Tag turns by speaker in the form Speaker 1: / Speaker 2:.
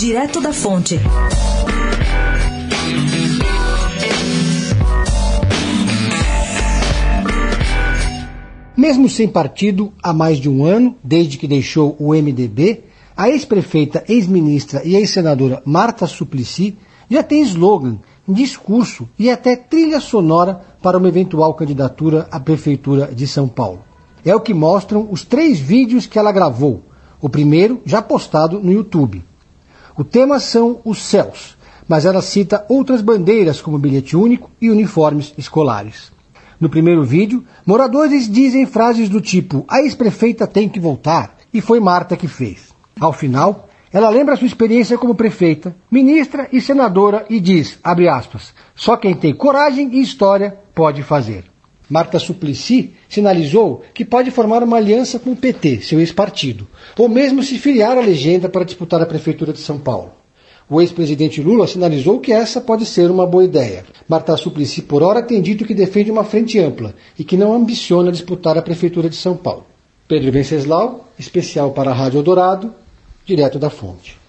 Speaker 1: Direto da Fonte.
Speaker 2: Mesmo sem partido há mais de um ano, desde que deixou o MDB, a ex-prefeita, ex-ministra e ex-senadora Marta Suplicy já tem slogan, discurso e até trilha sonora para uma eventual candidatura à prefeitura de São Paulo. É o que mostram os três vídeos que ela gravou, o primeiro já postado no YouTube. O tema são os céus, mas ela cita outras bandeiras como bilhete único e uniformes escolares. No primeiro vídeo, moradores dizem frases do tipo: a ex-prefeita tem que voltar, e foi Marta que fez. Ao final, ela lembra sua experiência como prefeita, ministra e senadora e diz, aspas, só quem tem coragem e história pode fazer. Marta Suplicy sinalizou que pode formar uma aliança com o PT, seu ex-partido, ou mesmo se filiar à legenda para disputar a prefeitura de São Paulo. O ex-presidente Lula sinalizou que essa pode ser uma boa ideia. Marta Suplicy, por hora, tem dito que defende uma frente ampla e que não ambiciona disputar a Prefeitura de São Paulo. Pedro Venceslau, especial para a Rádio Dourado, direto da fonte.